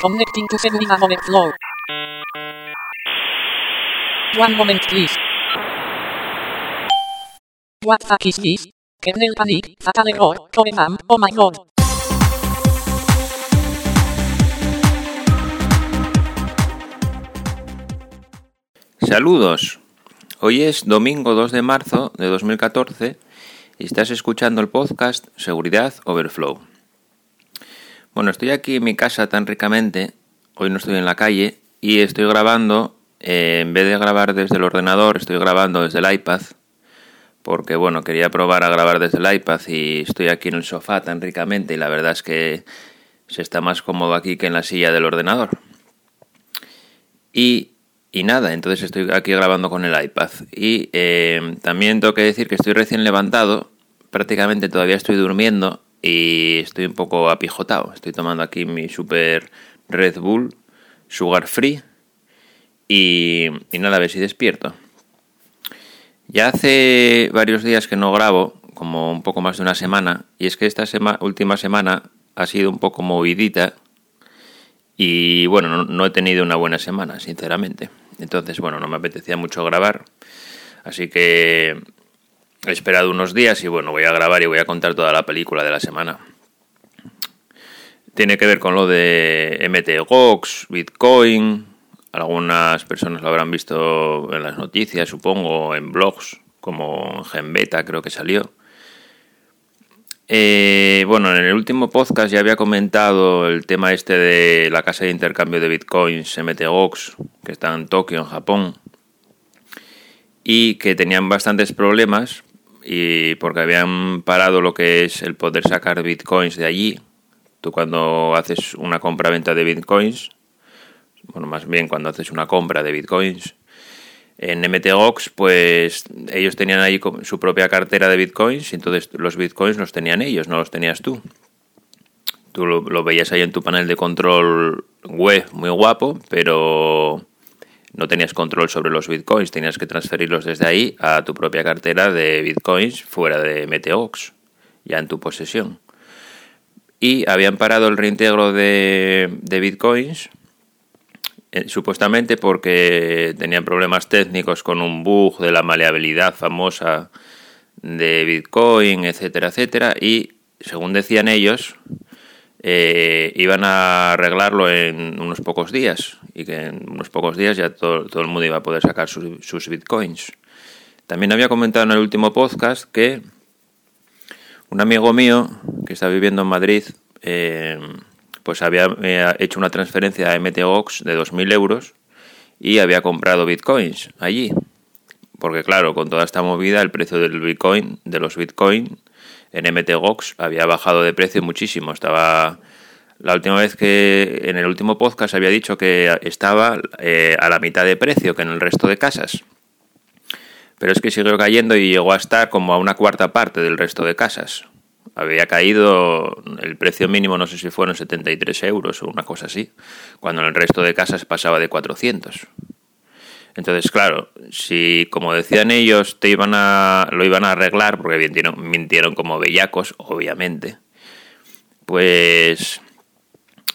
Connecting to Seguridad Overflow. One moment please. What fuck is this? Kernel panic, fatal error, core RAM, oh my god. Saludos. Hoy es domingo 2 de marzo de 2014 y estás escuchando el podcast Seguridad Overflow. Bueno, estoy aquí en mi casa tan ricamente, hoy no estoy en la calle y estoy grabando, eh, en vez de grabar desde el ordenador, estoy grabando desde el iPad, porque bueno, quería probar a grabar desde el iPad y estoy aquí en el sofá tan ricamente y la verdad es que se está más cómodo aquí que en la silla del ordenador. Y, y nada, entonces estoy aquí grabando con el iPad. Y eh, también tengo que decir que estoy recién levantado, prácticamente todavía estoy durmiendo y estoy un poco apijotado. Estoy tomando aquí mi super Red Bull Sugar Free y, y nada, a ver si despierto. Ya hace varios días que no grabo, como un poco más de una semana, y es que esta última semana ha sido un poco movidita y bueno, no, no he tenido una buena semana, sinceramente. Entonces, bueno, no me apetecía mucho grabar, así que he esperado unos días y bueno, voy a grabar y voy a contar toda la película de la semana. Tiene que ver con lo de MTGOX, Bitcoin. Algunas personas lo habrán visto en las noticias, supongo, en blogs, como Genbeta creo que salió. Eh, bueno, en el último podcast ya había comentado el tema este de la casa de intercambio de bitcoins MTGOX, que está en Tokio, en Japón, y que tenían bastantes problemas y porque habían parado lo que es el poder sacar bitcoins de allí. Tú cuando haces una compra-venta de bitcoins, bueno, más bien cuando haces una compra de bitcoins, en MTGOX, pues ellos tenían ahí su propia cartera de bitcoins y entonces los bitcoins los tenían ellos, no los tenías tú. Tú lo, lo veías ahí en tu panel de control web, muy guapo, pero no tenías control sobre los bitcoins, tenías que transferirlos desde ahí a tu propia cartera de bitcoins fuera de Meteox, ya en tu posesión. Y habían parado el reintegro de, de bitcoins, eh, supuestamente porque tenían problemas técnicos con un bug de la maleabilidad famosa de bitcoin, etcétera, etcétera, y según decían ellos, eh, iban a arreglarlo en unos pocos días y que en unos pocos días ya todo, el mundo iba a poder sacar sus, bitcoins. También había comentado en el último podcast que un amigo mío que está viviendo en Madrid eh, pues había eh, hecho una transferencia a MTGOX de 2.000 euros y había comprado bitcoins allí. Porque claro, con toda esta movida el precio del bitcoin, de los bitcoins en MTGOX había bajado de precio muchísimo. Estaba la última vez que en el último podcast había dicho que estaba eh, a la mitad de precio que en el resto de casas. Pero es que siguió cayendo y llegó a estar como a una cuarta parte del resto de casas. Había caído el precio mínimo, no sé si fueron 73 euros o una cosa así, cuando en el resto de casas pasaba de 400. Entonces, claro, si como decían ellos te iban a, lo iban a arreglar, porque mintieron, como bellacos, obviamente, pues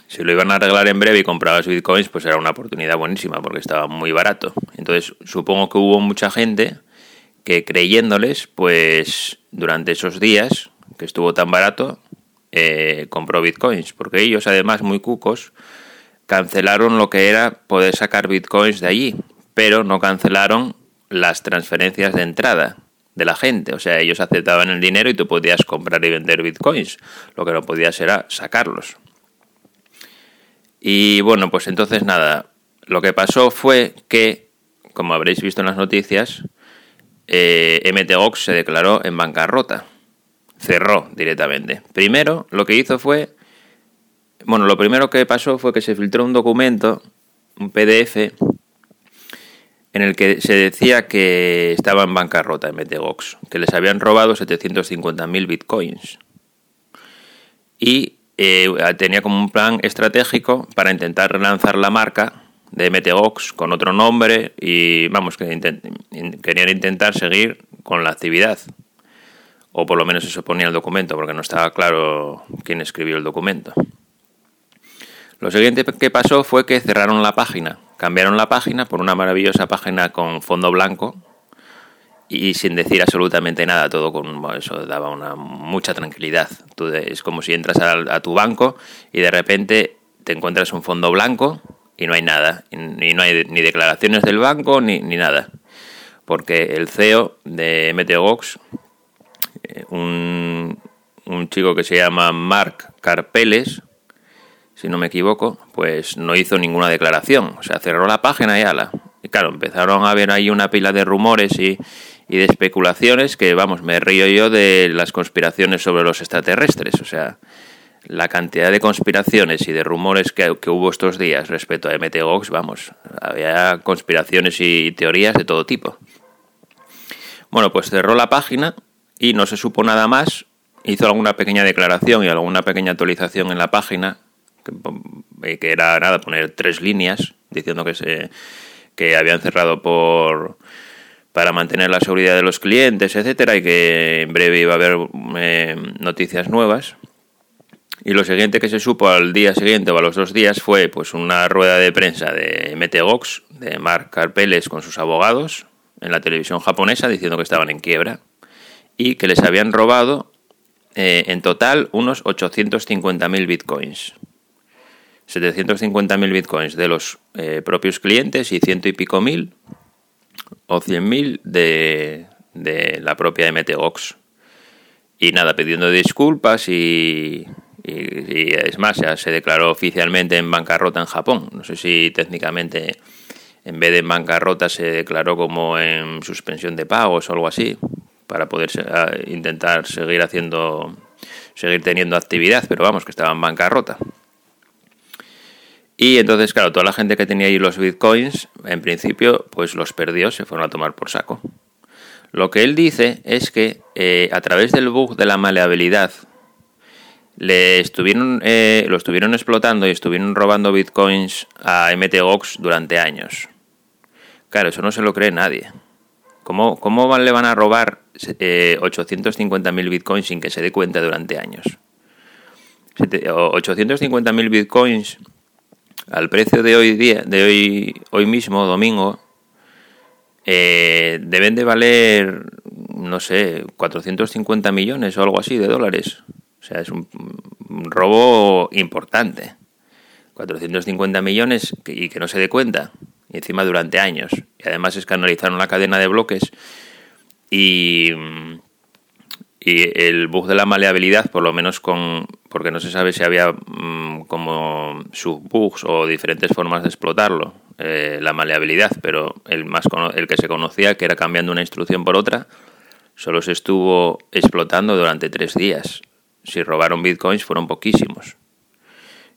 si lo iban a arreglar en breve y comprabas bitcoins, pues era una oportunidad buenísima porque estaba muy barato. Entonces, supongo que hubo mucha gente que creyéndoles, pues durante esos días que estuvo tan barato, eh, compró bitcoins, porque ellos además muy cucos cancelaron lo que era poder sacar bitcoins de allí, pero no cancelaron las transferencias de entrada de la gente. O sea, ellos aceptaban el dinero y tú podías comprar y vender bitcoins. Lo que no podías era sacarlos. Y bueno, pues entonces nada, lo que pasó fue que, como habréis visto en las noticias, eh, se declaró en bancarrota. Cerró directamente. Primero, lo que hizo fue... Bueno, lo primero que pasó fue que se filtró un documento, un PDF, en el que se decía que estaba en bancarrota MTGOX, que les habían robado 750.000 bitcoins. Y eh, tenía como un plan estratégico para intentar relanzar la marca de MTGOX con otro nombre y vamos, que querían intentar seguir con la actividad. O por lo menos eso ponía el documento, porque no estaba claro quién escribió el documento. Lo siguiente que pasó fue que cerraron la página, cambiaron la página por una maravillosa página con fondo blanco y sin decir absolutamente nada, todo con eso daba una mucha tranquilidad. es como si entras a, tu banco y de repente te encuentras un fondo blanco y no hay nada, y, no hay ni declaraciones del banco ni, ni nada, porque el CEO de MTGOX, eh, un, un chico que se llama Mark Carpeles, si no me equivoco, pues no hizo ninguna declaración. O sea, cerró la página y ala. Y claro, empezaron a haber ahí una pila de rumores y, de especulaciones que, vamos, me río yo de las conspiraciones sobre los extraterrestres. O sea, la cantidad de conspiraciones y de rumores que, hubo estos días respecto a MTGOX, vamos, había conspiraciones y teorías de todo tipo. Bueno, pues cerró la página y no se supo nada más. Hizo alguna pequeña declaración y alguna pequeña actualización en la página que, era nada, poner tres líneas diciendo que se que habían cerrado por para mantener la seguridad de los clientes, etcétera, y que en breve iba a haber eh, noticias nuevas. Y lo siguiente que se supo al día siguiente o a los dos días fue pues una rueda de prensa de MTGOX, de Mark Carpeles con sus abogados, en la televisión japonesa, diciendo que estaban en quiebra y que les habían robado eh, en total unos 850.000 bitcoins. 750.000 bitcoins de los eh, propios clientes y ciento y pico mil o 100.000 de, de la propia MTGOX. Y nada, pidiendo disculpas y, y, es más, ya se declaró oficialmente en bancarrota en Japón. No sé si técnicamente en vez de en bancarrota se declaró como en suspensión de pagos o algo así, para poder intentar seguir haciendo, seguir teniendo actividad, pero vamos, que estaba en bancarrota. Y entonces, claro, toda la gente que tenía ahí los bitcoins, en principio, pues los perdió, se fueron a tomar por saco. Lo que él dice es que eh, a través del bug de la maleabilidad le estuvieron, eh, lo estuvieron explotando y estuvieron robando bitcoins a MTGOX durante años. Claro, eso no se lo cree nadie. ¿Cómo, cómo le van a robar eh, 850.000 bitcoins sin que se dé cuenta durante años? 850.000 bitcoins al precio de hoy día, de hoy, hoy mismo, domingo, eh, deben de valer, no sé, 450 millones o algo así de dólares. O sea, es un, robo importante. 450 millones y que no se dé cuenta. Y encima durante años. Y además escanalizaron la cadena de bloques y y el bug de la maleabilidad, por lo menos con. porque no se sabe si había mm, como subbugs o diferentes formas de explotarlo, eh, la maleabilidad, pero el, más, el que se conocía, que era cambiando una instrucción por otra, solo se estuvo explotando durante tres días. Si robaron bitcoins fueron poquísimos.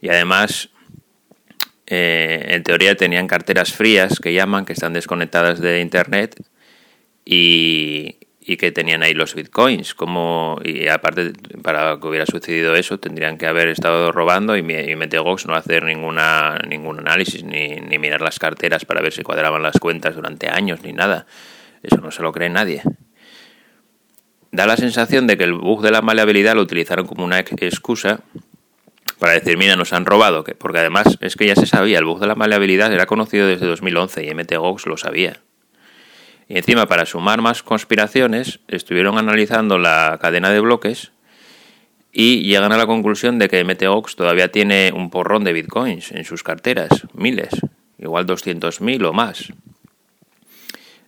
Y además, eh, en teoría tenían carteras frías que llaman, que están desconectadas de internet y, y que tenían ahí los bitcoins. Como, y aparte, para que hubiera sucedido eso, tendrían que haber estado robando y, y no hacer ninguna, ningún análisis ni, ni mirar las carteras para ver si cuadraban las cuentas durante años ni nada. Eso no se lo cree nadie. Da la sensación de que el bug de la maleabilidad lo utilizaron como una excusa para decir, mira, nos han robado, porque además es que ya se sabía, el bug de la maleabilidad era conocido desde 2011 y MTGOX lo sabía. Y encima, para sumar más conspiraciones, estuvieron analizando la cadena de bloques y llegan a la conclusión de que MTOX todavía tiene un porrón de bitcoins en sus carteras, miles, igual 200.000 o más.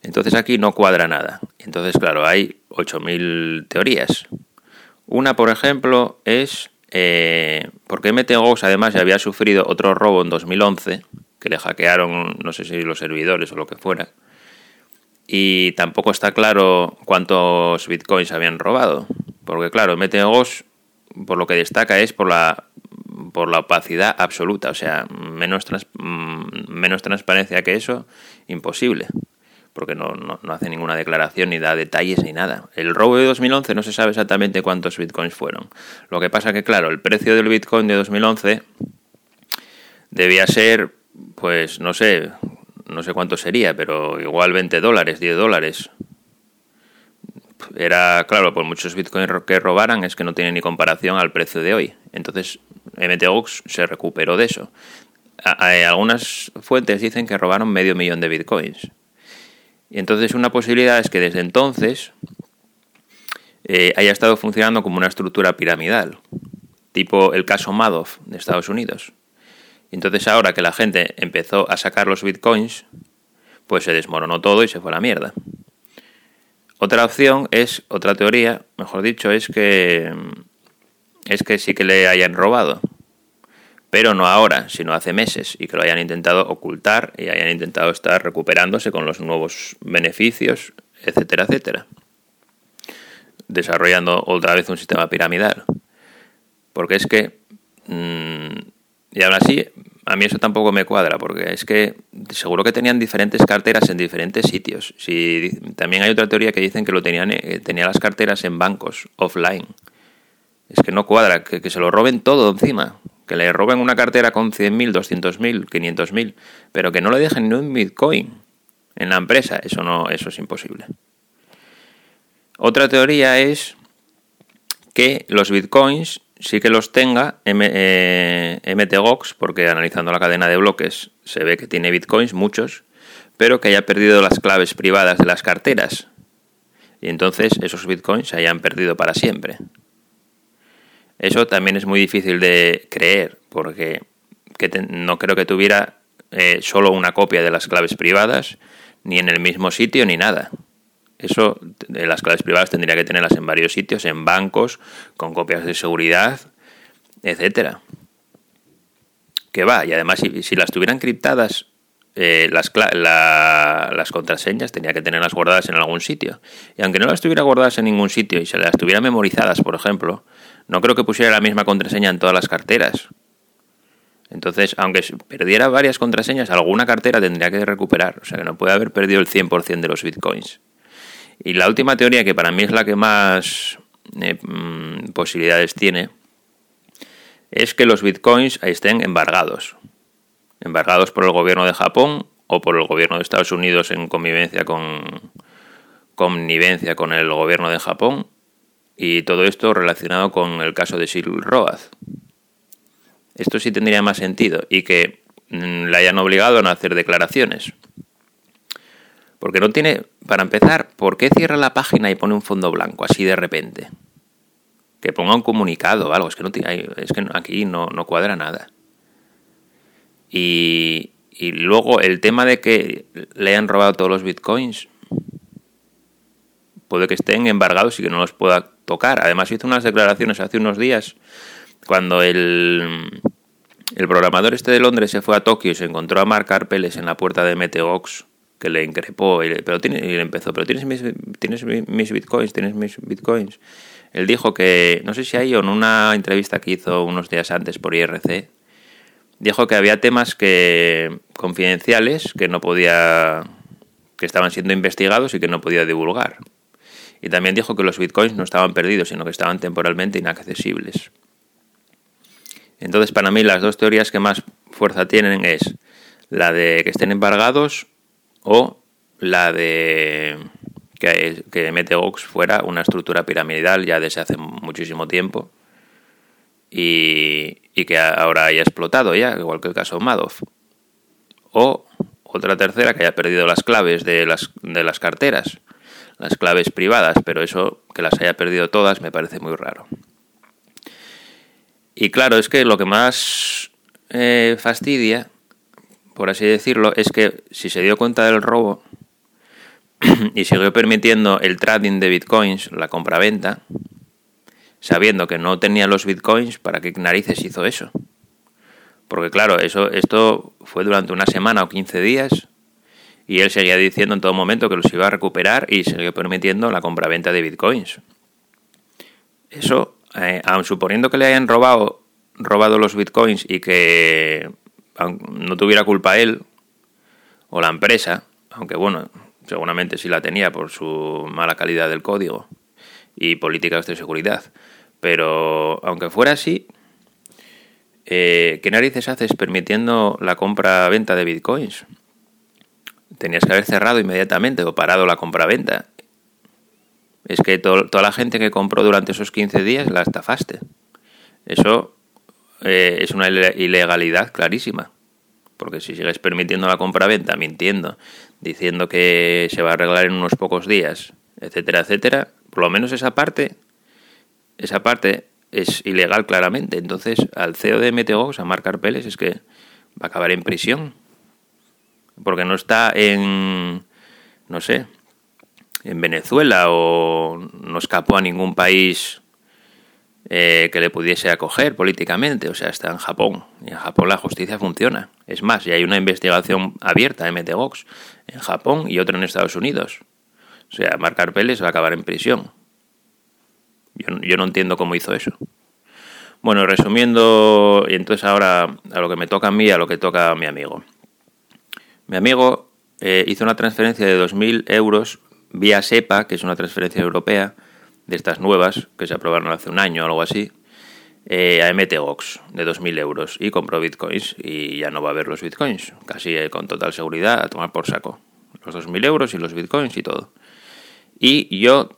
Entonces aquí no cuadra nada. Entonces, claro, hay 8.000 teorías. Una, por ejemplo, es eh, porque MTGOX además ya había sufrido otro robo en 2011, que le hackearon, no sé si los servidores o lo que fuera, y tampoco está claro cuántos bitcoins habían robado. Porque claro, MTGOS por lo que destaca es por la por la opacidad absoluta, o sea, menos, mm, menos transparencia que eso, imposible, porque no, no, no, hace ninguna declaración ni da detalles ni nada. El robo de 2011 no se sabe exactamente cuántos bitcoins fueron. Lo que pasa que, claro, el precio del bitcoin de 2011 debía ser, pues, no sé, no sé cuánto sería, pero igual 20 dólares, 10 dólares. era, claro, por muchos bitcoins que robaran es que no tiene ni comparación al precio de hoy. Entonces, MTGOX se recuperó de eso. algunas fuentes dicen que robaron medio millón de bitcoins. Y entonces una posibilidad es que desde entonces eh, haya estado funcionando como una estructura piramidal, tipo el caso Madoff de Estados Unidos. Entonces ahora que la gente empezó a sacar los bitcoins, pues se desmoronó todo y se fue a la mierda. Otra opción es, otra teoría, mejor dicho, es que es que sí que le hayan robado. Pero no ahora, sino hace meses, y que lo hayan intentado ocultar y hayan intentado estar recuperándose con los nuevos beneficios, etcétera, etcétera. Desarrollando otra vez un sistema piramidal. Porque es que, mm, y aún así, a mí eso tampoco me cuadra, porque es que seguro que tenían diferentes carteras en diferentes sitios. Si, también hay otra teoría que dicen que lo tenían, eh, tenía las carteras en bancos, offline. Es que no cuadra, que, se lo roben todo encima. Que le roben una cartera con 100.000, 200.000, 500.000, pero que no le dejen ni un Bitcoin en la empresa. Eso, no, eso es imposible. Otra teoría es que los Bitcoins sí que los tenga eh, MTGOX, porque analizando la cadena de bloques se ve que tiene bitcoins, muchos, pero que haya perdido las claves privadas de las carteras. Y entonces esos bitcoins se hayan perdido para siempre. Eso también es muy difícil de creer, porque no creo que tuviera eh, solo una copia de las claves privadas, ni en el mismo sitio, ni nada. Eso, de las claves privadas tendría que tenerlas en varios sitios, en bancos, con copias de seguridad, etcétera. Que va, y además si, las tuvieran criptadas, eh, las, las contraseñas tenía que tenerlas guardadas en algún sitio. Y aunque no las tuviera guardadas en ningún sitio y se las tuviera memorizadas, por ejemplo, no creo que pusiera la misma contraseña en todas las carteras. Entonces, aunque perdiera varias contraseñas, alguna cartera tendría que recuperar. O sea que no puede haber perdido el 100% de los bitcoins. Y la última teoría, que para mí es la que más eh, mm, posibilidades tiene, es que los bitcoins estén embargados. Embargados por el gobierno de Japón o por el gobierno de Estados Unidos en convivencia con connivencia con el gobierno de Japón y todo esto relacionado con el caso de Silk Road. Esto sí tendría más sentido y que mm, le hayan obligado a no hacer declaraciones. Porque no tiene, para empezar, ¿por qué cierra la página y pone un fondo blanco así de repente? Que ponga un comunicado o algo, es que, no, es que aquí no, cuadra nada. Y, y luego el tema de que le hayan robado todos los bitcoins, puede que estén embargados y que no los pueda tocar. Además hizo unas declaraciones hace unos días cuando el, el programador este de Londres se fue a Tokio y se encontró a Mark Arpeles en la puerta de Meteox que le increpó y, pero tiene, y le empezó, pero tienes mis, tienes mis bitcoins, tienes mis bitcoins. Él dijo que, no sé si hay o en una entrevista que hizo unos días antes por IRC, dijo que había temas que confidenciales que no podía, que estaban siendo investigados y que no podía divulgar. Y también dijo que los bitcoins no estaban perdidos, sino que estaban temporalmente inaccesibles. Entonces, para mí, las dos teorías que más fuerza tienen es la de que estén embargados o la de que, que MTGOX fuera una estructura piramidal ya desde hace muchísimo tiempo y, y, que ahora haya explotado ya, igual que el caso Madoff. O otra tercera que haya perdido las claves de las, de las carteras, las claves privadas, pero eso que las haya perdido todas me parece muy raro. Y claro, es que lo que más eh, fastidia por así decirlo, es que si se dio cuenta del robo y siguió permitiendo el trading de bitcoins, la compra-venta, sabiendo que no tenía los bitcoins, ¿para qué narices hizo eso? Porque claro, eso, esto fue durante una semana o 15 días y él seguía diciendo en todo momento que los iba a recuperar y siguió permitiendo la compra-venta de bitcoins. Eso, eh, aun suponiendo que le hayan robado, robado los bitcoins y que no tuviera culpa él o la empresa, aunque bueno, seguramente sí la tenía por su mala calidad del código y políticas de seguridad, pero aunque fuera así, eh, ¿qué narices haces permitiendo la compra-venta de bitcoins? Tenías que haber cerrado inmediatamente o parado la compra-venta. es que toda la gente que compró durante esos 15 días la estafaste. Eso eh, es una ilegalidad clarísima. Porque si sigues permitiendo la compra-venta, mintiendo, diciendo que se va a arreglar en unos pocos días, etcétera, etcétera, por lo menos esa parte, esa parte es ilegal claramente. Entonces, al CEO de Meteox, a Marc Arpeles, es que va a acabar en prisión. Porque no está en, no sé, en Venezuela o no escapó a ningún país eh, que le pudiese acoger políticamente. O sea, está en Japón. Y en Japón la justicia funciona. Es más, y hay una investigación abierta de Meteox en Japón y otra en Estados Unidos. O sea, Marc Arpeles va a acabar en prisión. Yo, no entiendo cómo hizo eso. Bueno, resumiendo, y entonces ahora a lo que me toca a mí, a lo que toca a mi amigo. Mi amigo eh, hizo una transferencia de 2.000 euros vía SEPA, que es una transferencia europea, de estas nuevas, que se aprobaron hace un año o algo así, eh, a MTGOX de 2.000 euros y compró bitcoins y ya no va a haber los bitcoins, casi eh, con total seguridad, a tomar por saco. Los 2.000 euros y los bitcoins y todo. Y yo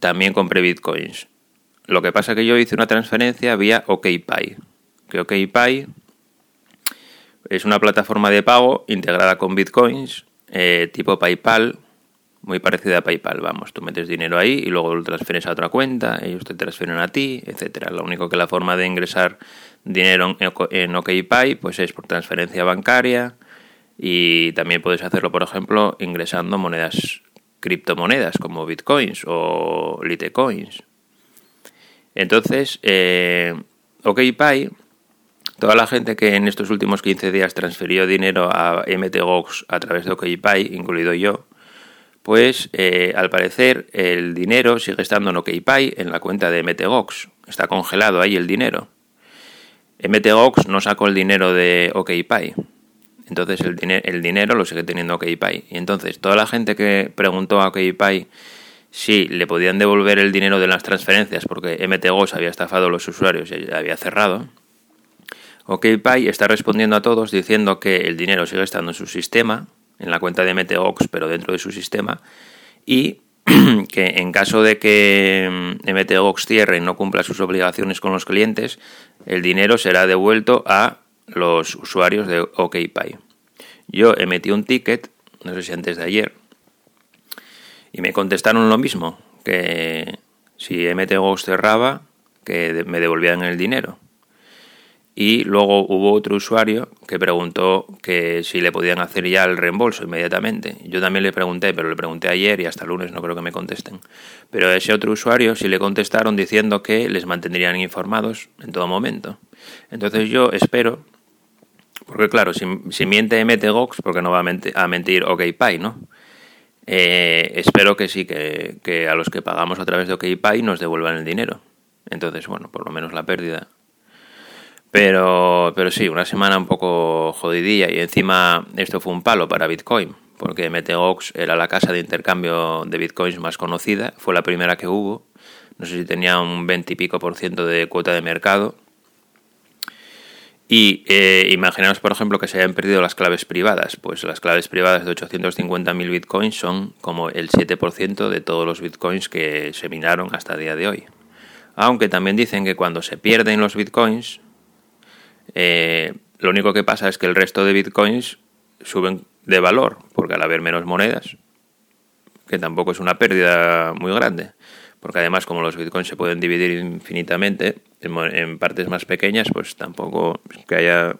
también compré bitcoins. Lo que pasa que yo hice una transferencia vía OKPay. Que OKPay es una plataforma de pago integrada con bitcoins, eh, tipo PayPal, muy parecida a PayPal. Vamos, tú metes dinero ahí y luego lo transfieres a otra cuenta, ellos te transfieren a ti, etcétera. Lo único que la forma de ingresar dinero en OKPay pues es por transferencia bancaria y también puedes hacerlo, por ejemplo, ingresando monedas criptomonedas como bitcoins o litecoins. Entonces, eh, OKPay, toda la gente que en estos últimos 15 días transfirió dinero a MTGOX a través de OKPay, incluido yo, pues eh, al parecer el dinero sigue estando en OKPay en la cuenta de MTGOX. Está congelado ahí el dinero. MTGOX no sacó el dinero de OKPay. Entonces el, dinero lo sigue teniendo OKPay. Y entonces toda la gente que preguntó a OKPay si le podían devolver el dinero de las transferencias porque MTGOS había estafado a los usuarios y había cerrado, OKPay está respondiendo a todos diciendo que el dinero sigue estando en su sistema, en la cuenta de MTGOX, pero dentro de su sistema, y que en caso de que MTGOX cierre y no cumpla sus obligaciones con los clientes, el dinero será devuelto a los usuarios de OKPay. Yo emití un ticket, no sé si antes de ayer, y me contestaron lo mismo, que si MTGO cerraba, que me devolvían el dinero. Y luego hubo otro usuario que preguntó que si le podían hacer ya el reembolso inmediatamente. Yo también le pregunté, pero le pregunté ayer y hasta el lunes no creo que me contesten. Pero a ese otro usuario sí le contestaron diciendo que les mantendrían informados en todo momento. Entonces yo espero porque claro, si, si miente MTGOX, porque no va a mentir, a ¿no? Eh, espero que sí, que, a los que pagamos a través de OKPay nos devuelvan el dinero. Entonces, bueno, por lo menos la pérdida. Pero, pero sí, una semana un poco jodidilla y encima esto fue un palo para Bitcoin, porque MTGOX era la casa de intercambio de Bitcoins más conocida, fue la primera que hubo. No sé si tenía un 20 y pico por ciento de cuota de mercado y eh, imaginaos, por ejemplo, que se hayan perdido las claves privadas. Pues las claves privadas de 850.000 bitcoins son como el 7% de todos los bitcoins que se minaron hasta el día de hoy. Aunque también dicen que cuando se pierden los bitcoins, eh, lo único que pasa es que el resto de bitcoins suben de valor, porque al haber menos monedas, que tampoco es una pérdida muy grande, porque además como los bitcoins se pueden dividir infinitamente en, partes más pequeñas, pues tampoco que haya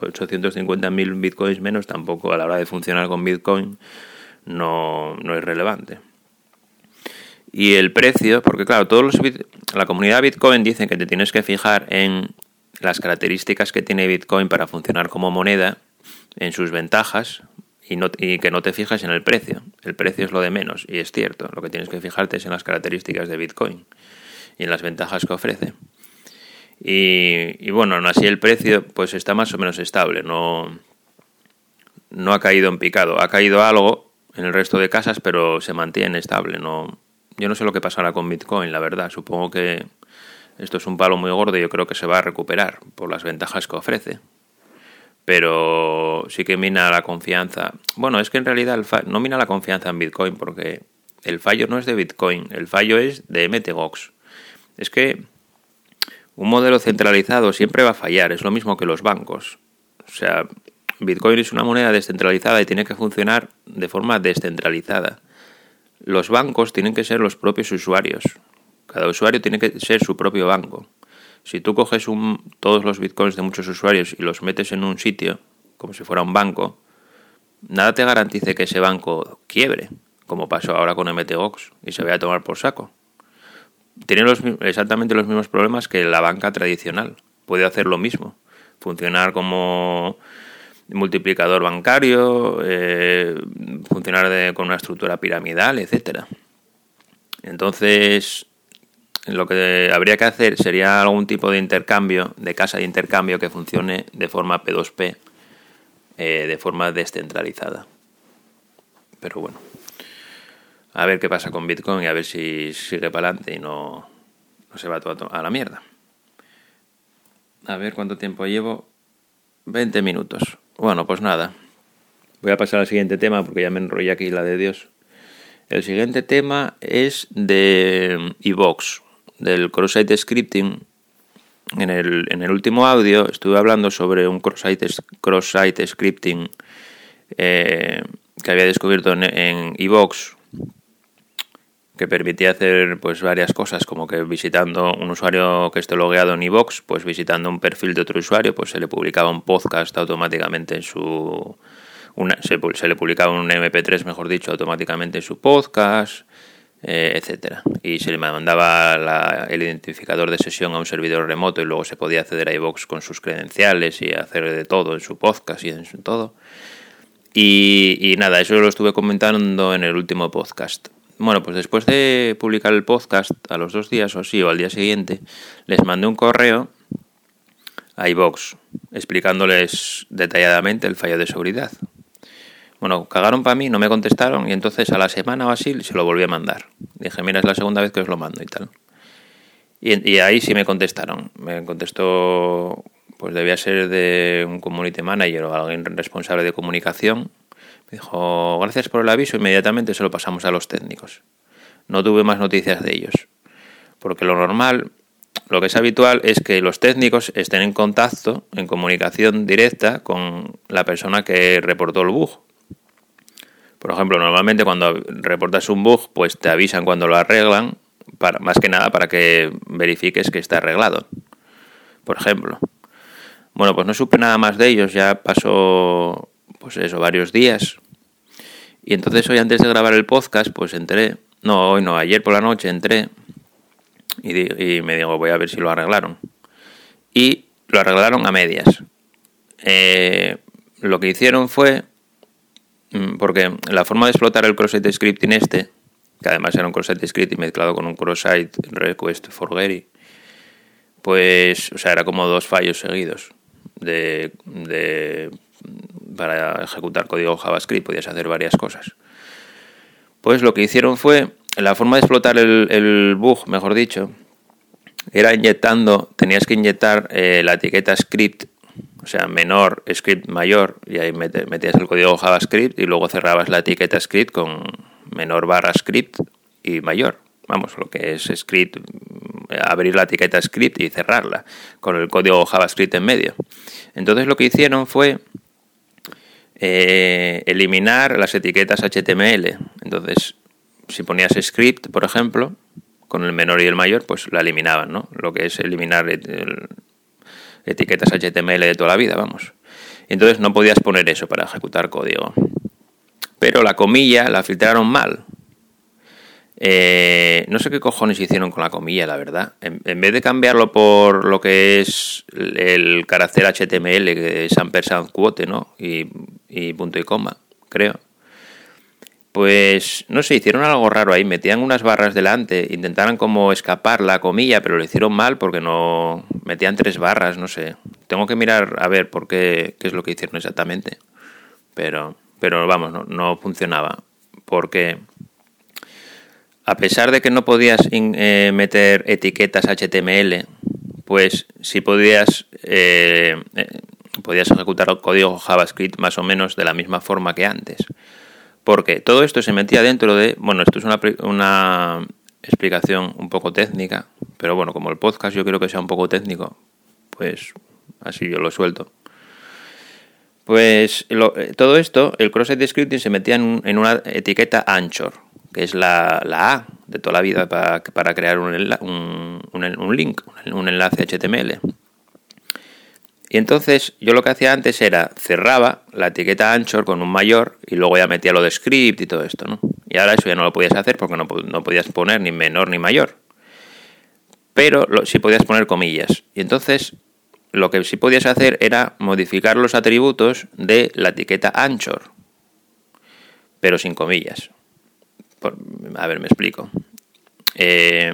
850.000 bitcoins menos, tampoco a la hora de funcionar con bitcoin no, no es relevante. Y el precio, porque claro, todos los la comunidad Bitcoin dice que te tienes que fijar en las características que tiene Bitcoin para funcionar como moneda, en sus ventajas, y, que no te fijas en el precio. El precio es lo de menos, y es cierto. Lo que tienes que fijarte es en las características de Bitcoin y en las ventajas que ofrece. Y, bueno, aún así el precio pues está más o menos estable, no, no ha caído en picado. Ha caído algo en el resto de casas, pero se mantiene estable. No, yo no sé lo que pasará con Bitcoin, la verdad. Supongo que esto es un palo muy gordo y yo creo que se va a recuperar por las ventajas que ofrece pero sí que mina la confianza. Bueno, es que en realidad no mina la confianza en Bitcoin porque el fallo no es de Bitcoin, el fallo es de MTGOX. Es que un modelo centralizado siempre va a fallar, es lo mismo que los bancos. O sea, Bitcoin es una moneda descentralizada y tiene que funcionar de forma descentralizada. Los bancos tienen que ser los propios usuarios. Cada usuario tiene que ser su propio banco. Si tú coges todos los bitcoins de muchos usuarios y los metes en un sitio, como si fuera un banco, nada te garantice que ese banco quiebre, como pasó ahora con MTGOX y se vaya a tomar por saco. Tiene exactamente los mismos problemas que la banca tradicional. Puede hacer lo mismo, funcionar como multiplicador bancario, eh, funcionar con una estructura piramidal, etcétera. Entonces, lo que habría que hacer sería algún tipo de intercambio, de casa de intercambio que funcione de forma P2P, eh, de forma descentralizada. Pero bueno, a ver qué pasa con Bitcoin y a ver si sigue para adelante y no, no se va todo a la mierda. A ver cuánto tiempo llevo. 20 minutos. Bueno, pues nada. Voy a pasar al siguiente tema porque ya me enrollé aquí la de Dios. El siguiente tema es de iVox del cross-site scripting, en el, en el, último audio estuve hablando sobre un cross-site cross scripting eh, que había descubierto en Evox que permitía hacer pues varias cosas como que visitando un usuario que esté logueado en Evox, pues visitando un perfil de otro usuario, pues se le publicaba un podcast automáticamente en su se, se, le publicaba un MP3, mejor dicho, automáticamente en su podcast, eh, etcétera. Y se le mandaba el identificador de sesión a un servidor remoto y luego se podía acceder a iVox con sus credenciales y hacer de todo en su podcast y en su todo. Y, nada, eso lo estuve comentando en el último podcast. Bueno, pues después de publicar el podcast, a los dos días o sí, o al día siguiente, les mandé un correo a iVox explicándoles detalladamente el fallo de seguridad. Bueno, cagaron para mí, no me contestaron y entonces a la semana o así se lo volví a mandar. Dije, mira, es la segunda vez que os lo mando y tal. Y, ahí sí me contestaron. Me contestó, pues debía ser de un community manager o alguien responsable de comunicación. Me dijo, gracias por el aviso, inmediatamente se lo pasamos a los técnicos. No tuve más noticias de ellos. Porque lo normal, lo que es habitual es que los técnicos estén en contacto, en comunicación directa con la persona que reportó el bug por ejemplo, normalmente cuando reportas un bug, pues te avisan cuando lo arreglan, para, más que nada para que verifiques que está arreglado. Por ejemplo. Bueno, pues no supe nada más de ellos, ya pasó, pues eso, varios días. Y entonces hoy antes de grabar el podcast, pues entré, no, hoy no, ayer por la noche entré y, me digo, voy a ver si lo arreglaron. Y lo arreglaron a medias. Eh, lo que hicieron fue porque la forma de explotar el cross-site scripting este, que además era un cross-site scripting mezclado con un cross-site request for Gary, pues, o sea, era como dos fallos seguidos de, de, para ejecutar código JavaScript, podías hacer varias cosas. Pues lo que hicieron fue, la forma de explotar el, bug, mejor dicho, era inyectando, tenías que inyectar eh, la etiqueta script sea, menor, script mayor, y ahí metías el código JavaScript y luego cerrabas la etiqueta script con menor barra script y mayor. Vamos, lo que es script, abrir la etiqueta script y cerrarla con el código JavaScript en medio. Entonces lo que hicieron fue eh, eliminar las etiquetas HTML. Entonces, si ponías script, por ejemplo, con el menor y el mayor, pues la eliminaban, ¿no? Lo que es eliminar el, etiquetas HTML de toda la vida, vamos. Entonces no podías poner eso para ejecutar código. Pero la comilla la filtraron mal. Eh, no sé qué cojones hicieron con la comilla, la verdad. En, vez de cambiarlo por lo que es el carácter HTML, que es ampersand quote, ¿no? Y, y punto y coma, creo. Pues no sé, hicieron algo raro ahí, metían unas barras delante, intentaron como escapar la comilla, pero lo hicieron mal porque no metían tres barras, no sé. Tengo que mirar a ver por qué, qué es lo que hicieron exactamente. Pero, pero vamos, no, no funcionaba. Porque a pesar de que no podías eh, meter etiquetas HTML, pues sí podías, eh, eh, podías ejecutar el código JavaScript más o menos de la misma forma que antes. Porque todo esto se metía dentro de... Bueno, esto es una, una explicación un poco técnica, pero bueno, como el podcast yo quiero que sea un poco técnico, pues así yo lo suelto. Pues todo esto, el cross-site scripting se metía en, una etiqueta Anchor, que es la, A de toda la vida para, para crear un, un, un, link, un enlace HTML. Y entonces yo lo que hacía antes era cerraba la etiqueta Anchor con un mayor y luego ya metía lo de script y todo esto, ¿no? Y ahora eso ya no lo podías hacer porque no, no podías poner ni menor ni mayor. Pero sí podías poner comillas. Y entonces lo que sí podías hacer era modificar los atributos de la etiqueta Anchor, pero sin comillas. a ver, me explico. Eh,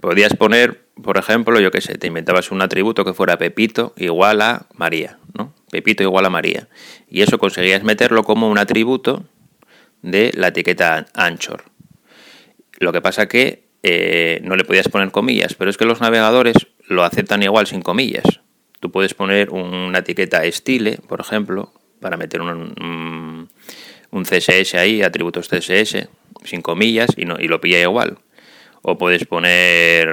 podías poner, por ejemplo, yo qué sé, te inventabas un atributo que fuera Pepito igual a María, ¿no? Pepito igual a María. Y eso conseguías meterlo como un atributo de la etiqueta Anchor. Lo que pasa que eh, no le podías poner comillas, pero es que los navegadores lo aceptan igual sin comillas. Tú puedes poner una etiqueta style, por ejemplo, para meter un, un, CSS ahí, atributos CSS, sin comillas, y, no, y lo pilla igual. O puedes poner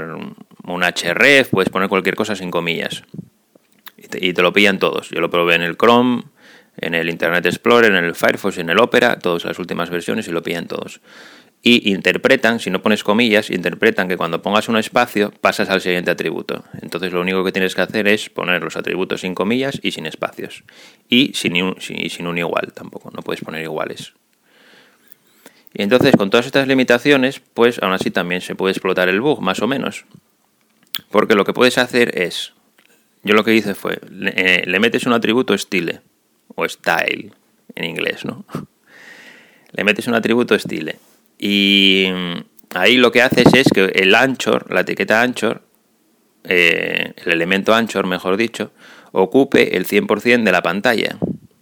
un href, puedes poner cualquier cosa sin comillas. Y te, lo pillan todos. Yo lo probé en el Chrome, en el Internet Explorer, en el Firefox, en el Opera, todas las últimas versiones y lo pillan todos y interpretan, si no pones comillas, interpretan que cuando pongas un espacio pasas al siguiente atributo. Entonces lo único que tienes que hacer es poner los atributos sin comillas y sin espacios. Y sin un, sin un igual tampoco, no puedes poner iguales. Y entonces con todas estas limitaciones, pues aún así también se puede explotar el bug, más o menos. Porque lo que puedes hacer es, yo lo que hice fue, le, eh, metes un atributo style, o style en inglés, ¿no? Le metes un atributo style y ahí lo que haces es que el anchor, la etiqueta anchor, eh, el elemento anchor, mejor dicho, ocupe el 100% de la pantalla.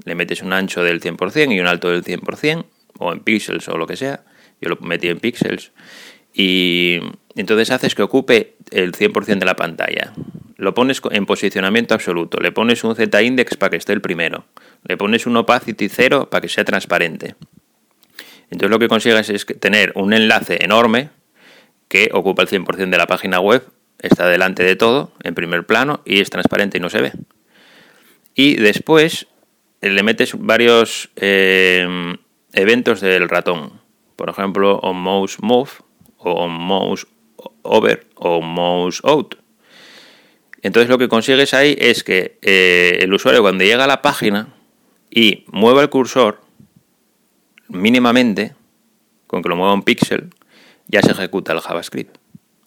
Le metes un ancho del 100% y un alto del 100%, o en píxeles o lo que sea. Yo lo metí en píxeles. Y entonces haces que ocupe el 100% de la pantalla. Lo pones en posicionamiento absoluto. Le pones un z-index para que esté el primero. Le pones un opacity cero para que sea transparente. Entonces lo que consigues es tener un enlace enorme que ocupa el 100% de la página web, está delante de todo, en primer plano, y es transparente y no se ve. Y después eh, le metes varios eh, eventos del ratón. Por ejemplo, on mouse move, o mouse over, o mouse out. Entonces lo que consigues ahí es que eh, el usuario cuando llega a la página y mueva el cursor, mínimamente, con que lo mueva un píxel, ya se ejecuta el JavaScript.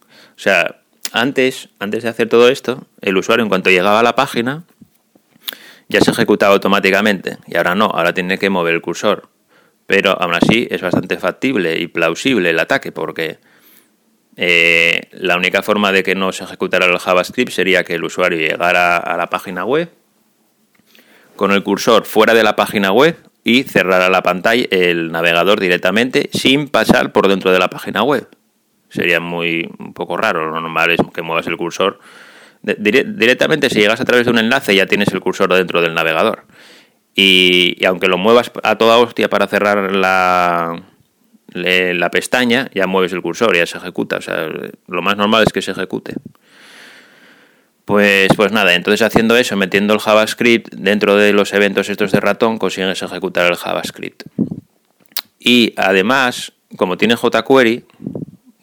O sea, antes, antes de hacer todo esto, el usuario en cuanto llegaba a la página, ya se ejecutaba automáticamente. Y ahora no, ahora tiene que mover el cursor. Pero aún así es bastante factible y plausible el ataque porque eh, la única forma de que no se ejecutara el JavaScript sería que el usuario llegara a la página web con el cursor fuera de la página web y cerrará la pantalla, el navegador directamente sin pasar por dentro de la página web. Sería muy un poco raro, lo normal es que muevas el cursor. directamente si llegas a través de un enlace ya tienes el cursor dentro del navegador. Y, aunque lo muevas a toda hostia para cerrar la, la pestaña, ya mueves el cursor, ya se ejecuta. O sea, lo más normal es que se ejecute. Pues, pues nada, entonces haciendo eso, metiendo el JavaScript dentro de los eventos estos de ratón, consigues ejecutar el JavaScript. Y además, como tiene jQuery,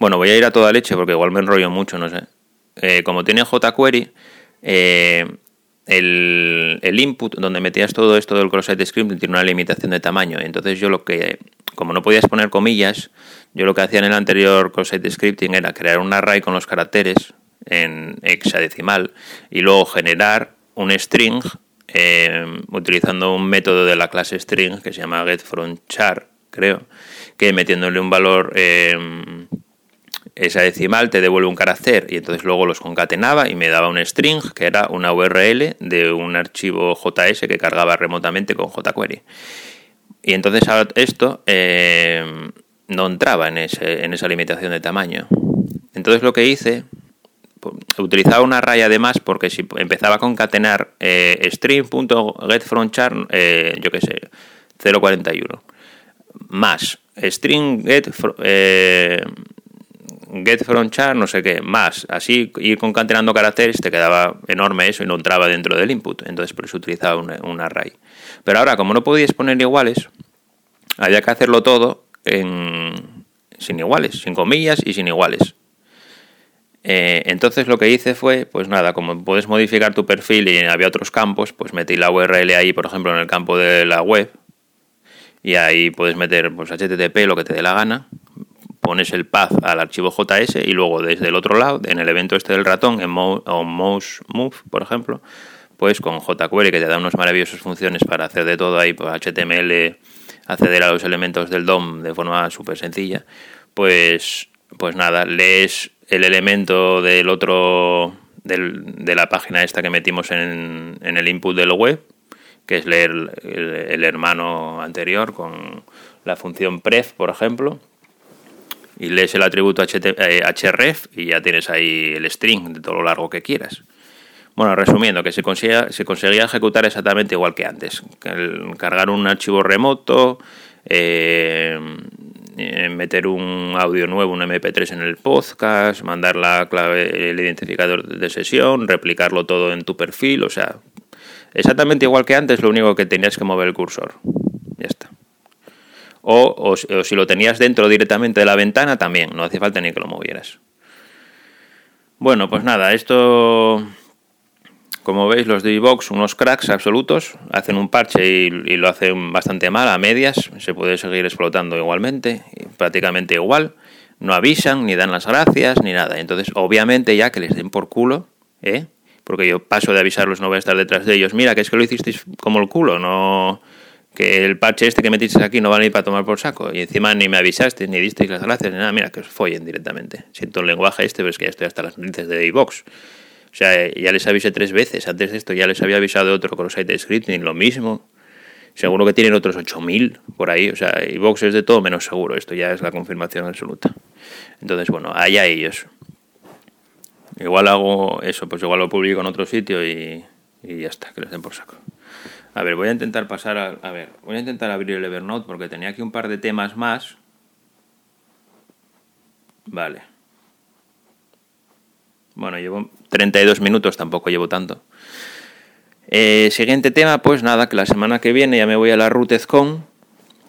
bueno, voy a ir a toda leche porque igual me enrollo mucho, no sé. Eh, como tiene jQuery, eh, el, el, input donde metías todo esto del cross-site script tiene una limitación de tamaño. Entonces yo lo que, como no podías poner comillas, yo lo que hacía en el anterior cross-site scripting era crear un array con los caracteres en hexadecimal y luego generar un string eh, utilizando un método de la clase string que se llama getFromChar, creo, que metiéndole un valor eh, hexadecimal te devuelve un carácter y entonces luego los concatenaba y me daba un string que era una URL de un archivo JS que cargaba remotamente con jQuery. Y entonces esto eh, no entraba en, esa limitación de tamaño. Entonces lo que hice utilizaba una raya de más porque si empezaba a concatenar eh, eh, yo qué sé, 0.41. más string get, eh, get from no sé qué, más. Así ir concatenando caracteres te quedaba enorme eso y no entraba dentro del input. Entonces por eso utilizaba un, array. Pero ahora, como no podías poner iguales, había que hacerlo todo en, sin iguales, sin comillas y sin iguales. Eh, entonces lo que hice fue, pues nada, como puedes modificar tu perfil y había otros campos, pues metí la URL ahí, por ejemplo, en el campo de la web. Y ahí puedes meter pues, HTTP, lo que te dé la gana, pones el path al archivo JS y luego desde el otro lado, en el evento este del ratón, en o mouse move, por ejemplo, pues con jQuery que te da unas maravillosas funciones para hacer de todo ahí, pues HTML, acceder a los elementos del DOM de forma súper sencilla, pues, pues nada, lees el elemento del otro, de la página esta que metimos en, en el input del web, que es leer el hermano anterior con la función pref, por ejemplo, y lees el atributo href eh, y ya tienes ahí el string de todo lo largo que quieras. Bueno, resumiendo, que se conseguía, se conseguía ejecutar exactamente igual que antes. Cargar un archivo remoto, eh, eh, meter un audio nuevo, un MP3 en el podcast, mandar la clave, el identificador de sesión, replicarlo todo en tu perfil, o sea, exactamente igual que antes, lo único que tenías que mover el cursor. Ya está o, si lo tenías dentro directamente de la ventana también, no hace falta ni que lo movieras. Bueno, pues nada, esto, como veis, los de Vox, unos cracks absolutos, hacen un parche y, lo hacen bastante mal, a medias, se puede seguir explotando igualmente, prácticamente igual, no avisan, ni dan las gracias, ni nada. Entonces, obviamente ya que les den por culo, ¿eh? porque yo paso de avisarlos, no voy a estar detrás de ellos, mira, que es que lo hicisteis como el culo, no que el parche este que metiste aquí no vale ni para tomar por saco. Y encima ni me avisaste, ni disteis las gracias, ni nada. Mira, que os follen directamente. Siento el lenguaje este, pero es que ya estoy hasta las narices de iVox. O sea, ya les avisé tres veces. Antes de esto ya les había avisado otro cross-site scripting, lo mismo. Seguro que tienen otros 8000 por ahí. O sea, iVox es de todo menos seguro. Esto ya es la confirmación absoluta. Entonces, bueno, allá ellos. Igual hago eso, pues igual lo publico en otro sitio y, y ya está, que les den por saco. A ver, voy a intentar pasar a, a ver, voy a intentar abrir el Evernote porque tenía aquí un par de temas más. Vale. Bueno, llevo 32 minutos, tampoco llevo tanto. Eh, siguiente tema, pues nada, que la semana que viene ya me voy a la RUTEZCON,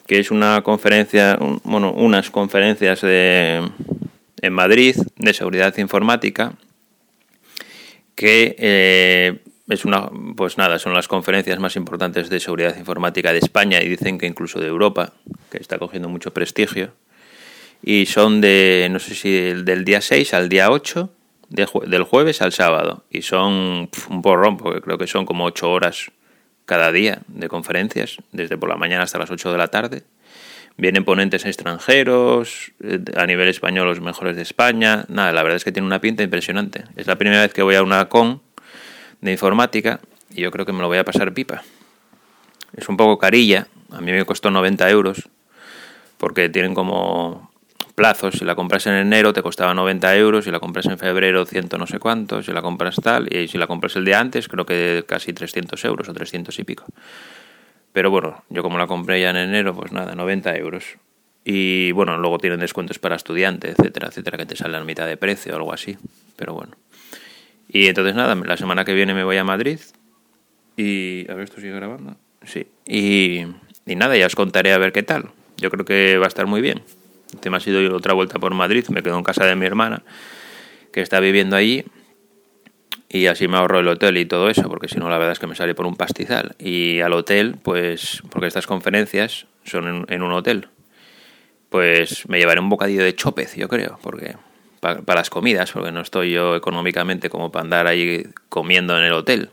que es una conferencia, bueno, unas conferencias de, en Madrid de seguridad informática, que eh, es una, pues nada, son las conferencias más importantes de seguridad informática de España y dicen que incluso de Europa, que está cogiendo mucho prestigio. Y son de, no sé si del día 6 al día 8, del jueves al sábado. Y son un porrón, porque creo que son como 8 horas cada día de conferencias, desde por la mañana hasta las 8 de la tarde. Vienen ponentes extranjeros, eh, a nivel español los mejores de España. Nada, la verdad es que tiene una pinta impresionante. Es la primera vez que voy a una con de informática y yo creo que me lo voy a pasar pipa. Es un poco carilla, a mí me costó 90 euros porque tienen como plazos, si la compras en enero te costaba 90 euros, si la compras en febrero ciento no sé cuánto, si la compras tal, y si la compras el día antes creo que casi 300 euros o 300 y pico. Pero bueno, yo como la compré ya en enero, pues nada, 90 euros. Y bueno, luego tienen descuentos para estudiantes, etcétera, etcétera, que te salen a mitad de precio o algo así. Pero bueno. Y entonces nada, la semana que viene me voy a Madrid y... A ver, ¿esto sigue grabando? Sí. Y, y nada, ya os contaré a ver qué tal. Yo creo que va a estar muy bien. El tema ha sido otra vuelta por Madrid, me quedo en casa de mi hermana, que está viviendo allí, y así me ahorro el hotel y todo eso, porque si no la verdad es que me sale por un pastizal. Y al hotel, pues, porque estas conferencias son en, en un hotel, pues me llevaré un bocadillo de chopez, yo creo, porque para, las comidas, porque no estoy yo económicamente como para andar ahí comiendo en el hotel.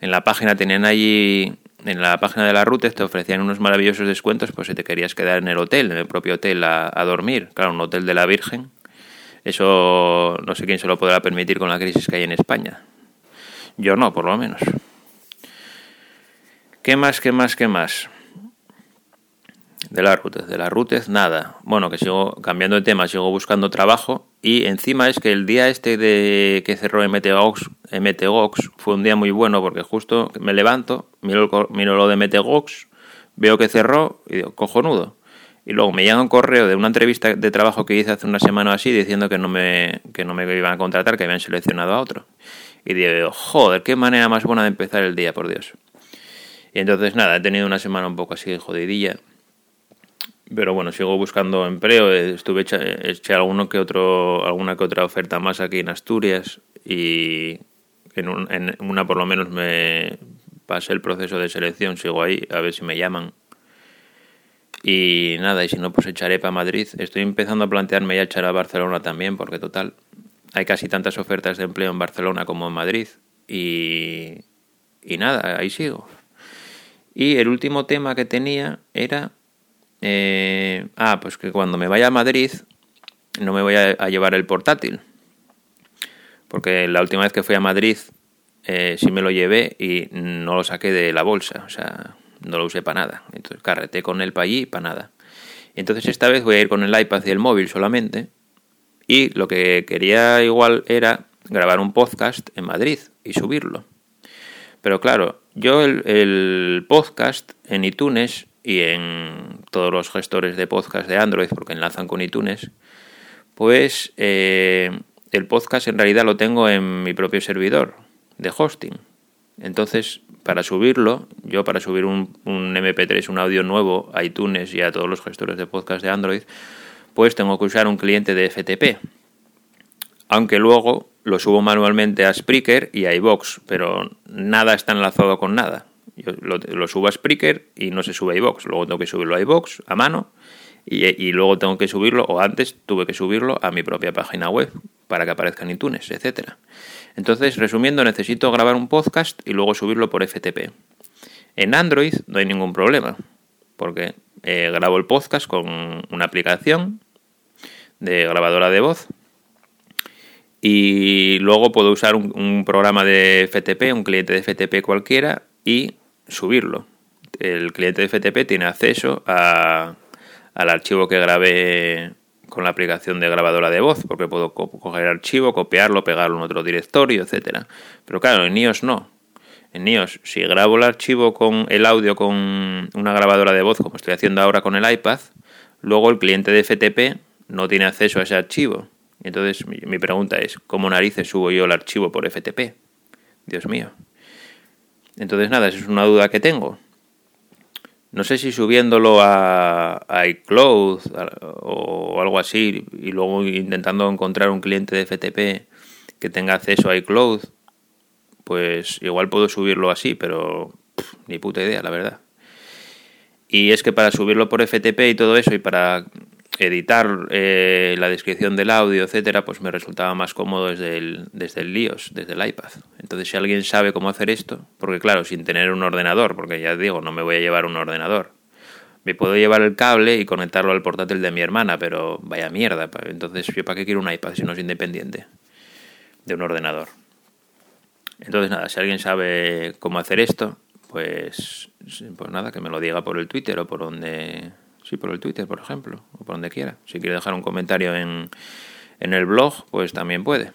En la página tenían allí, en la página de la ruta te ofrecían unos maravillosos descuentos, pues si te querías quedar en el hotel, en el propio hotel a, dormir. Claro, un hotel de la Virgen. Eso no sé quién se lo podrá permitir con la crisis que hay en España. Yo no, por lo menos. ¿Qué más, qué más, qué más? De la Rutez, de la Rutez nada. Bueno, que sigo cambiando de tema, sigo buscando trabajo y encima es que el día este de que cerró MTGOX, MTGOX fue un día muy bueno porque justo me levanto, miro, miro lo de MTGOX, veo que cerró y digo, cojonudo. Y luego me llega un correo de una entrevista de trabajo que hice hace una semana así diciendo que no me, que no me iban a contratar, que habían seleccionado a otro. Y digo, joder, qué manera más buena de empezar el día, por Dios. Y entonces nada, he tenido una semana un poco así jodidilla. Pero bueno, sigo buscando empleo. Estuve eché alguno que otro, alguna que otra oferta más aquí en Asturias y en, en una por lo menos me pasé el proceso de selección, sigo ahí, a ver si me llaman. Y nada, y si no, pues echaré para Madrid. Estoy empezando a plantearme ya echar a Barcelona también, porque total, hay casi tantas ofertas de empleo en Barcelona como en Madrid. Y, y nada, ahí sigo. Y el último tema que tenía era... Eh, ah, pues que cuando me vaya a Madrid no me voy a, llevar el portátil. Porque la última vez que fui a Madrid eh, sí me lo llevé y no lo saqué de la bolsa. O sea, no lo usé para nada. Entonces carreté con él para allí para nada. Entonces esta vez voy a ir con el iPad y el móvil solamente. Y lo que quería igual era grabar un podcast en Madrid y subirlo. Pero claro, yo el, podcast en iTunes y en todos los gestores de podcast de Android, porque enlazan con iTunes, pues eh, el podcast en realidad lo tengo en mi propio servidor de hosting. Entonces, para subirlo, yo para subir un, MP3, un audio nuevo a iTunes y a todos los gestores de podcast de Android, pues tengo que usar un cliente de FTP. Aunque luego lo subo manualmente a Spreaker y a iBox, pero nada está enlazado con nada. Yo lo, subo a Spreaker y no se sube a iBox. Luego tengo que subirlo a iBox a mano y, luego tengo que subirlo, o antes tuve que subirlo a mi propia página web para que aparezca en iTunes, etcétera. Entonces, resumiendo, necesito grabar un podcast y luego subirlo por FTP. En Android no hay ningún problema, porque eh, grabo el podcast con una aplicación de grabadora de voz y luego puedo usar un, programa de FTP, un cliente de FTP cualquiera y subirlo. El cliente de FTP tiene acceso al archivo que grabé con la aplicación de grabadora de voz, porque puedo coger el archivo, copiarlo, pegarlo en otro directorio, etcétera. Pero claro, en iOS no. En iOS, si grabo el archivo con el audio con una grabadora de voz, como estoy haciendo ahora con el iPad, luego el cliente de FTP no tiene acceso a ese archivo. Entonces mi pregunta es, ¿cómo narices subo yo el archivo por FTP? Dios mío. Entonces nada, esa es una duda que tengo. No sé si subiéndolo a, iCloud o algo así y luego intentando encontrar un cliente de FTP que tenga acceso a iCloud, pues igual puedo subirlo así, pero ni puta idea, la verdad. Y es que para subirlo por FTP y todo eso y para editar eh, la descripción del audio, etcétera, pues me resultaba más cómodo desde el, desde el iOS, desde el iPad. Entonces, si alguien sabe cómo hacer esto, porque claro, sin tener un ordenador, porque ya digo, no me voy a llevar un ordenador. Me puedo llevar el cable y conectarlo al portátil de mi hermana, pero vaya mierda. Entonces, ¿yo para qué quiero un iPad si no es independiente de un ordenador? Entonces, nada, si alguien sabe cómo hacer esto, pues, pues nada, que me lo diga por el Twitter o por donde Sí, por el Twitter, por ejemplo, o por donde quiera. Si quiere dejar un comentario en, en el blog, pues también puede.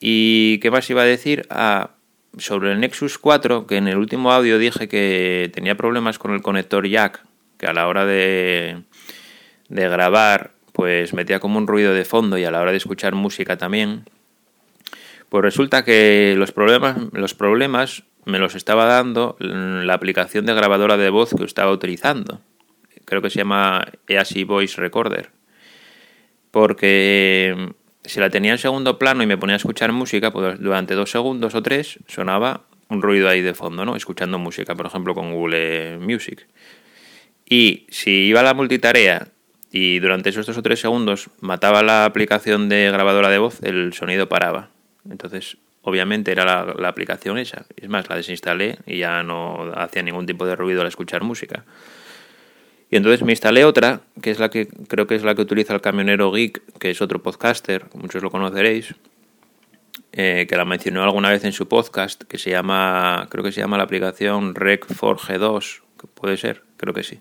¿Y qué más iba a decir? Ah, sobre el Nexus 4, que en el último audio dije que tenía problemas con el conector jack, que a la hora de, de grabar, pues metía como un ruido de fondo y a la hora de escuchar música también. Pues resulta que los problemas, los problemas me los estaba dando la aplicación de grabadora de voz que estaba utilizando creo que se llama EASY Voice Recorder, porque mm, si la tenía en segundo plano y me ponía a escuchar música, pues durante dos segundos o tres sonaba un ruido ahí de fondo, ¿no? Escuchando música, por ejemplo, con Google Music. Y si iba a la multitarea y durante esos dos o tres segundos mataba la aplicación de grabadora de voz, el sonido paraba. Entonces, obviamente era la, la aplicación esa. Es más, la desinstalé y ya no hacía ningún tipo de ruido al escuchar música. Y entonces me instalé otra, que es la que creo que es la que utiliza el camionero Geek, que es otro podcaster, muchos lo conoceréis, eh, que la mencionó alguna vez en su podcast, que se llama, creo que se llama la aplicación Rec4G2, que puede ser, creo que sí.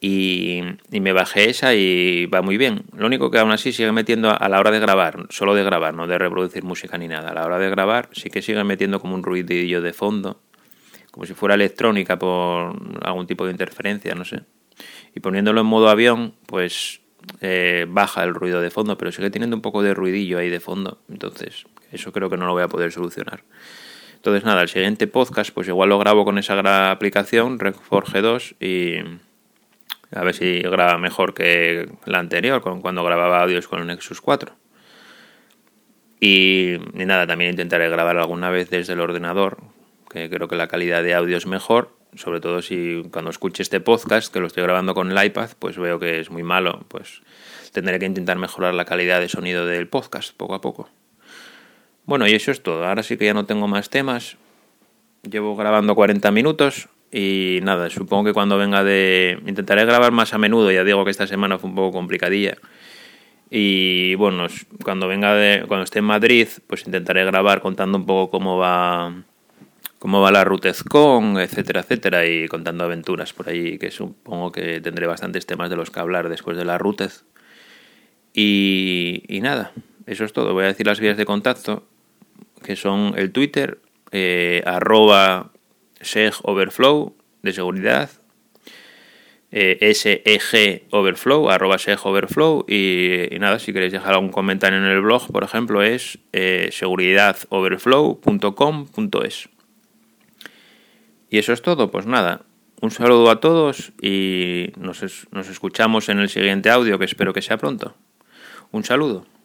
Y, me bajé esa y va muy bien. Lo único que aún así sigue metiendo a la hora de grabar, solo de grabar, no de reproducir música ni nada. A la hora de grabar sí que sigue metiendo como un ruidillo de fondo, como si fuera electrónica por algún tipo de interferencia, no sé. Y poniéndolo en modo avión, pues eh, baja el ruido de fondo, pero sigue teniendo un poco de ruidillo ahí de fondo. Entonces, eso creo que no lo voy a poder solucionar. Entonces, nada, el siguiente podcast, pues igual lo grabo con esa aplicación, Reforge 2, y a ver si graba mejor que la anterior, cuando grababa audios con el Nexus 4. Y, y nada, también intentaré grabar alguna vez desde el ordenador, que creo que la calidad de audio es mejor sobre todo si cuando escuche este podcast, que lo estoy grabando con el iPad, pues veo que es muy malo, pues tendré que intentar mejorar la calidad de sonido del podcast poco a poco. Bueno, y eso es todo. Ahora sí que ya no tengo más temas. Llevo grabando 40 minutos y nada, supongo que cuando venga de... Intentaré grabar más a menudo, ya digo que esta semana fue un poco complicadilla. Y bueno, cuando venga de... Cuando esté en Madrid, pues intentaré grabar contando un poco cómo va cómo va la RUTEZCON, etcétera, etcétera, y contando aventuras por ahí, que supongo que tendré bastantes temas de los que hablar después de la RUTEZ. Y, nada, eso es todo. Voy a decir las vías de contacto, que son el Twitter, eh, arroba segoverflow de seguridad, eh, SEG Overflow, arroba SEG Overflow, y, y, nada, si queréis dejar algún comentario en el blog, por ejemplo, es eh, seguridadoverflow.com.es. Y eso es todo, pues nada. Un saludo a todos y nos, escuchamos en el siguiente audio que espero que sea pronto. Un saludo.